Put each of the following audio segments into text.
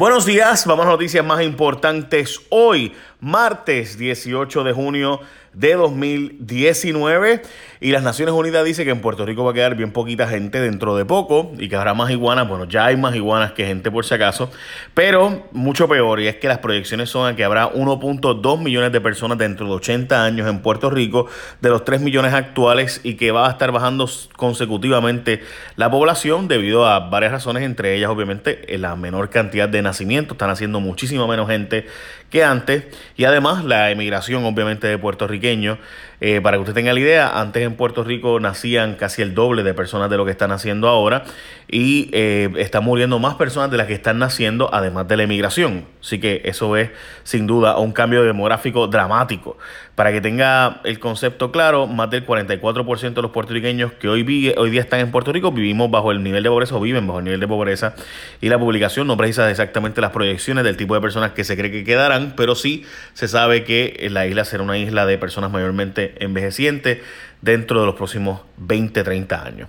Buenos días, vamos a noticias más importantes hoy, martes 18 de junio de 2019 y las Naciones Unidas dice que en Puerto Rico va a quedar bien poquita gente dentro de poco y que habrá más iguanas, bueno ya hay más iguanas que gente por si acaso, pero mucho peor y es que las proyecciones son que habrá 1.2 millones de personas dentro de 80 años en Puerto Rico de los 3 millones actuales y que va a estar bajando consecutivamente la población debido a varias razones, entre ellas obviamente la menor cantidad de nacimientos, están haciendo muchísimo menos gente que antes y además la emigración obviamente de puertorriqueños eh, para que usted tenga la idea, antes en Puerto Rico nacían casi el doble de personas de lo que están naciendo ahora y eh, están muriendo más personas de las que están naciendo, además de la emigración. Así que eso es sin duda un cambio demográfico dramático. Para que tenga el concepto claro, más del 44% de los puertorriqueños que hoy, vive, hoy día están en Puerto Rico vivimos bajo el nivel de pobreza o viven bajo el nivel de pobreza. Y la publicación no precisa exactamente las proyecciones del tipo de personas que se cree que quedarán, pero sí se sabe que la isla será una isla de personas mayormente envejeciente dentro de los próximos 20, 30 años.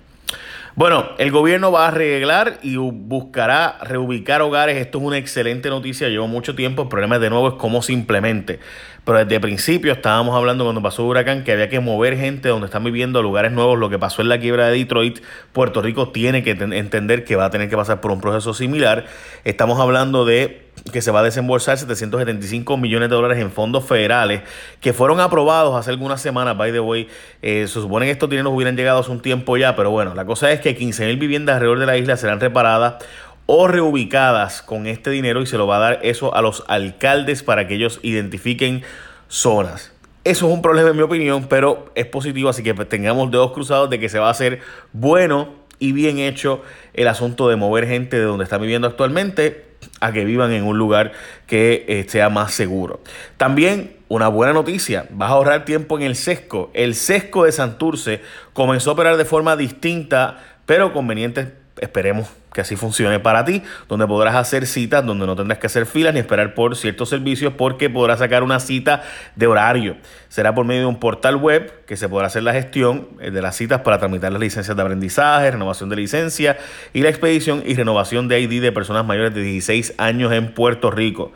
Bueno, el gobierno va a arreglar y buscará reubicar hogares. Esto es una excelente noticia. Llevo mucho tiempo. El problema de nuevo es cómo se implemente. Pero desde el principio estábamos hablando cuando pasó el huracán que había que mover gente donde están viviendo a lugares nuevos. Lo que pasó en la quiebra de Detroit, Puerto Rico tiene que entender que va a tener que pasar por un proceso similar. Estamos hablando de que se va a desembolsar 775 millones de dólares en fondos federales que fueron aprobados hace algunas semanas, by the way. Eh, se supone que estos dineros hubieran llegado hace un tiempo ya, pero bueno, la cosa es que 15 mil viviendas alrededor de la isla serán reparadas o reubicadas con este dinero y se lo va a dar eso a los alcaldes para que ellos identifiquen zonas. Eso es un problema en mi opinión, pero es positivo, así que tengamos dedos cruzados de que se va a hacer bueno y bien hecho el asunto de mover gente de donde están viviendo actualmente a que vivan en un lugar que eh, sea más seguro. También una buena noticia, vas a ahorrar tiempo en el sesco. El sesco de Santurce comenzó a operar de forma distinta, pero conveniente esperemos que así funcione para ti, donde podrás hacer citas, donde no tendrás que hacer filas ni esperar por ciertos servicios, porque podrás sacar una cita de horario. Será por medio de un portal web que se podrá hacer la gestión eh, de las citas para tramitar las licencias de aprendizaje, renovación de licencia y la expedición y renovación de ID de personas mayores de 16 años en Puerto Rico.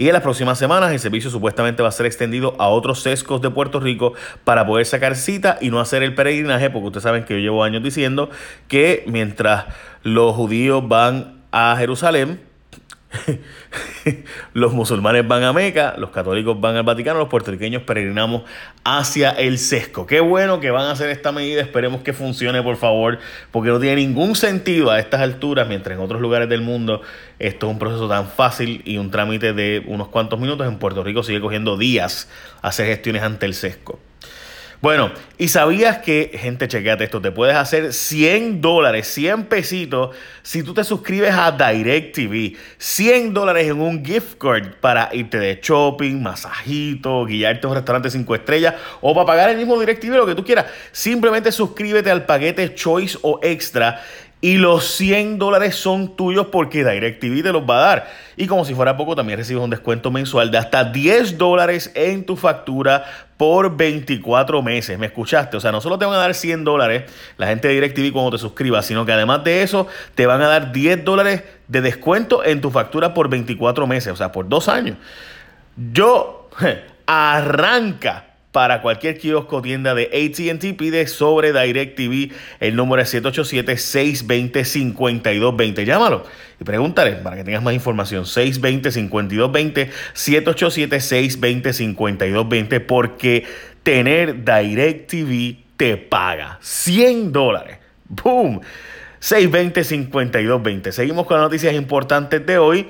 Y en las próximas semanas el servicio supuestamente va a ser extendido a otros sescos de Puerto Rico para poder sacar cita y no hacer el peregrinaje, porque ustedes saben que yo llevo años diciendo que mientras los judíos van a Jerusalén, los musulmanes van a Meca, los católicos van al Vaticano, los puertorriqueños peregrinamos hacia el sesco. Qué bueno que van a hacer esta medida, esperemos que funcione por favor, porque no tiene ningún sentido a estas alturas, mientras en otros lugares del mundo esto es un proceso tan fácil y un trámite de unos cuantos minutos, en Puerto Rico sigue cogiendo días hacer gestiones ante el sesco. Bueno, y sabías que, gente, chequeate esto, te puedes hacer 100 dólares, 100 pesitos si tú te suscribes a DirecTV. 100 dólares en un gift card para irte de shopping, masajito, guiarte a un restaurante 5 estrellas o para pagar el mismo DirecTV, lo que tú quieras. Simplemente suscríbete al paquete Choice o Extra y los 100 dólares son tuyos porque DirecTV te los va a dar. Y como si fuera poco, también recibes un descuento mensual de hasta 10 dólares en tu factura por 24 meses. ¿Me escuchaste? O sea, no solo te van a dar 100 dólares la gente de DirecTV cuando te suscribas, sino que además de eso te van a dar 10 dólares de descuento en tu factura por 24 meses, o sea, por dos años. Yo, arranca para cualquier kiosco o tienda de ATT pide sobre DirecTV. El número es 787-620-5220. Llámalo y pregúntale para que tengas más información. 620-5220, 787-620-5220, porque tener DirecTV te paga 100 dólares. ¡Boom! 620-5220. Seguimos con las noticias importantes de hoy.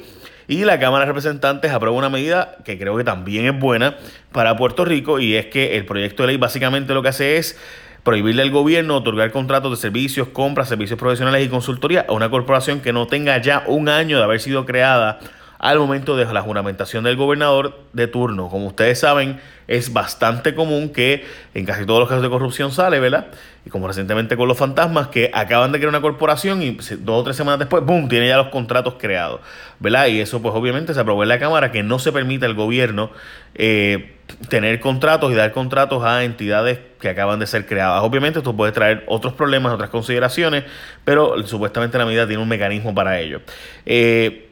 Y la Cámara de Representantes aprueba una medida que creo que también es buena para Puerto Rico y es que el proyecto de ley básicamente lo que hace es prohibirle al gobierno otorgar contratos de servicios, compras, servicios profesionales y consultoría a una corporación que no tenga ya un año de haber sido creada al momento de la juramentación del gobernador de turno. Como ustedes saben, es bastante común que en casi todos los casos de corrupción sale, ¿verdad? Y como recientemente con los fantasmas, que acaban de crear una corporación y dos o tres semanas después, ¡boom!, tiene ya los contratos creados, ¿verdad? Y eso pues obviamente se aprobó en la Cámara que no se permite al gobierno eh, tener contratos y dar contratos a entidades que acaban de ser creadas. Obviamente esto puede traer otros problemas, otras consideraciones, pero supuestamente la medida tiene un mecanismo para ello. Eh,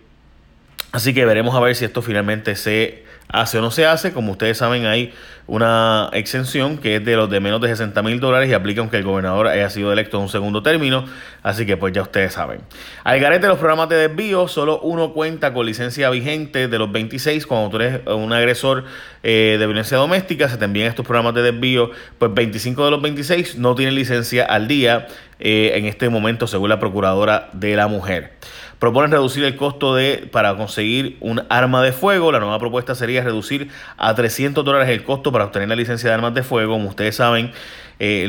Así que veremos a ver si esto finalmente se hace o no se hace. Como ustedes saben, hay una exención que es de los de menos de 60 mil dólares y aplica aunque el gobernador haya sido electo en un segundo término. Así que pues ya ustedes saben. Al garete de los programas de desvío, solo uno cuenta con licencia vigente de los 26. Cuando tú eres un agresor eh, de violencia doméstica, se te envían estos programas de desvío. Pues 25 de los 26 no tienen licencia al día eh, en este momento, según la Procuradora de la Mujer. Proponen reducir el costo de para conseguir un arma de fuego. La nueva propuesta sería reducir a 300 dólares el costo para obtener la licencia de armas de fuego. Como ustedes saben, eh,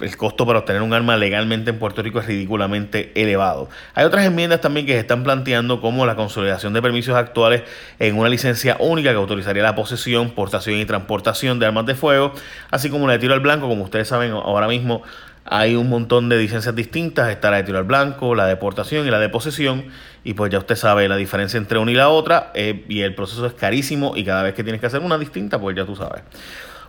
el, costo para obtener un arma legalmente en Puerto Rico es ridículamente elevado. Hay otras enmiendas también que se están planteando como la consolidación de permisos actuales en una licencia única que autorizaría la posesión, portación y transportación de armas de fuego, así como la de tiro al blanco, como ustedes saben ahora mismo hay un montón de licencias distintas, está la de tiro al blanco, la de portación y la de posesión, y pues ya usted sabe la diferencia entre una y la otra, eh, y el proceso es carísimo, y cada vez que tienes que hacer una distinta, pues ya tú sabes.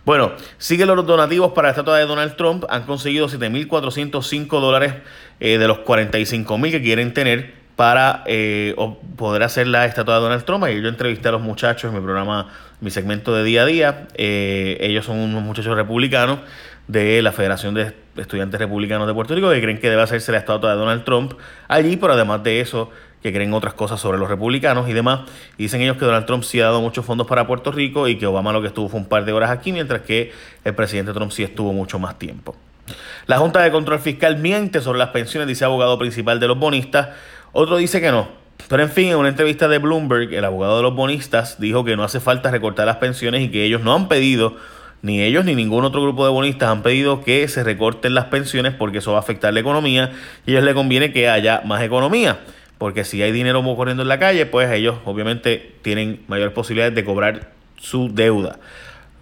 Bueno, sigue los donativos para la estatua de Donald Trump, han conseguido 7.405 dólares eh, de los 45.000 que quieren tener para eh, poder hacer la estatua de Donald Trump. Y yo entrevisté a los muchachos en mi programa, mi segmento de día a día. ellos son unos muchachos republicanos de la Federación de Estudiantes Republicanos de Puerto Rico que creen que debe hacerse la estatua de Donald Trump allí, pero además de eso, que creen otras cosas sobre los republicanos y demás. Dicen ellos que Donald Trump sí ha dado muchos fondos para Puerto Rico y que Obama lo que estuvo fue un par de horas aquí, mientras que el presidente Trump sí estuvo mucho más tiempo. La Junta de Control Fiscal miente sobre las pensiones, dice abogado principal de los bonistas. Otro dice que no. Pero en fin, en una entrevista de Bloomberg, el abogado de los bonistas dijo que no hace falta recortar las pensiones y que ellos no han pedido ni ellos ni ningún otro grupo de bonistas han pedido que se recorten las pensiones porque eso va a afectar la economía y a ellos les conviene que haya más economía. Porque si hay dinero corriendo en la calle, pues ellos obviamente tienen mayores posibilidades de cobrar su deuda.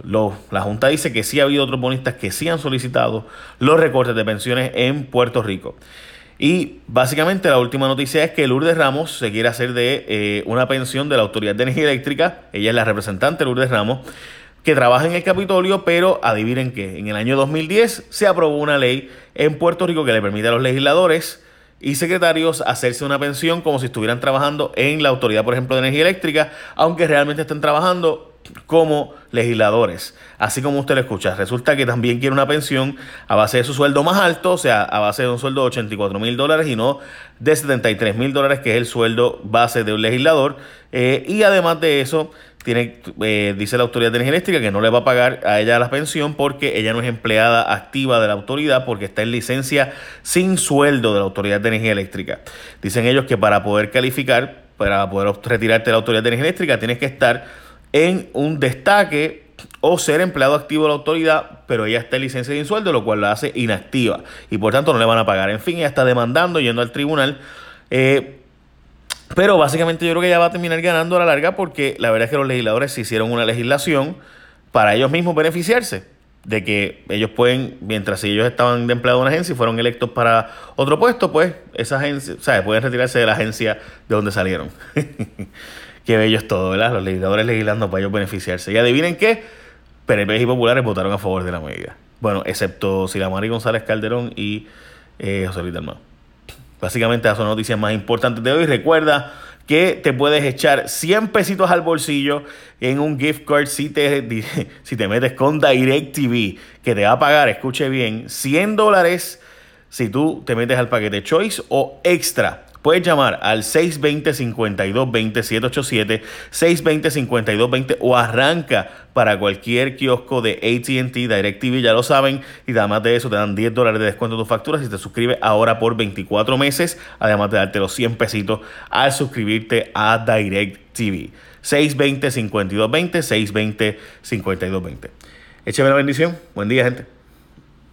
la Junta dice que sí ha habido otros bonistas que sí han solicitado los recortes de pensiones en Puerto Rico. Y básicamente la última noticia es que Lourdes Ramos se quiere hacer de eh, una pensión de la Autoridad de Energía Eléctrica. Ella es la representante Lourdes Ramos que trabaja en el Capitolio, pero adivinen qué, en el año 2010 se aprobó una ley en Puerto Rico que le permite a los legisladores y secretarios hacerse una pensión como si estuvieran trabajando en la Autoridad, por ejemplo, de Energía Eléctrica, aunque realmente estén trabajando como legisladores. Así como usted lo escucha, resulta que también quiere una pensión a base de su sueldo más alto, o sea, a base de un sueldo de 84 mil dólares y no de 73 mil dólares, que es el sueldo base de un legislador. Eh, y además de eso, tiene, eh, dice la Autoridad de Energía Eléctrica que no le va a pagar a ella la pensión porque ella no es empleada activa de la autoridad porque está en licencia sin sueldo de la Autoridad de Energía Eléctrica. Dicen ellos que para poder calificar, para poder retirarte de la Autoridad de Energía Eléctrica, tienes que estar en un destaque o ser empleado activo de la autoridad, pero ella está en licencia sin sueldo, lo cual la hace inactiva y por tanto no le van a pagar. En fin, ella está demandando, yendo al tribunal. Eh, pero básicamente yo creo que ella va a terminar ganando a la larga porque la verdad es que los legisladores se hicieron una legislación para ellos mismos beneficiarse de que ellos pueden, mientras ellos estaban de empleado de una agencia y fueron electos para otro puesto, pues esa agencia, o sea, pueden retirarse de la agencia de donde salieron. qué bello es todo, ¿verdad? Los legisladores legislando para ellos beneficiarse. Y adivinen qué, PNP y populares votaron a favor de la medida. Bueno, excepto Silamari González Calderón y eh, José Luis Dalmau. Básicamente esas son las noticias más importantes de hoy. Recuerda que te puedes echar 100 pesitos al bolsillo en un gift card si te, si te metes con DirecTV, que te va a pagar, escuche bien, 100 dólares si tú te metes al paquete Choice o Extra Puedes llamar al 620-5220, 787, 620-5220 o arranca para cualquier kiosco de ATT, DirecTV, ya lo saben. Y además de eso te dan 10 dólares de descuento en tus facturas si te suscribes ahora por 24 meses. Además de darte los 100 pesitos al suscribirte a DirecTV. 620-5220, 620-5220. Écheme la bendición. Buen día, gente.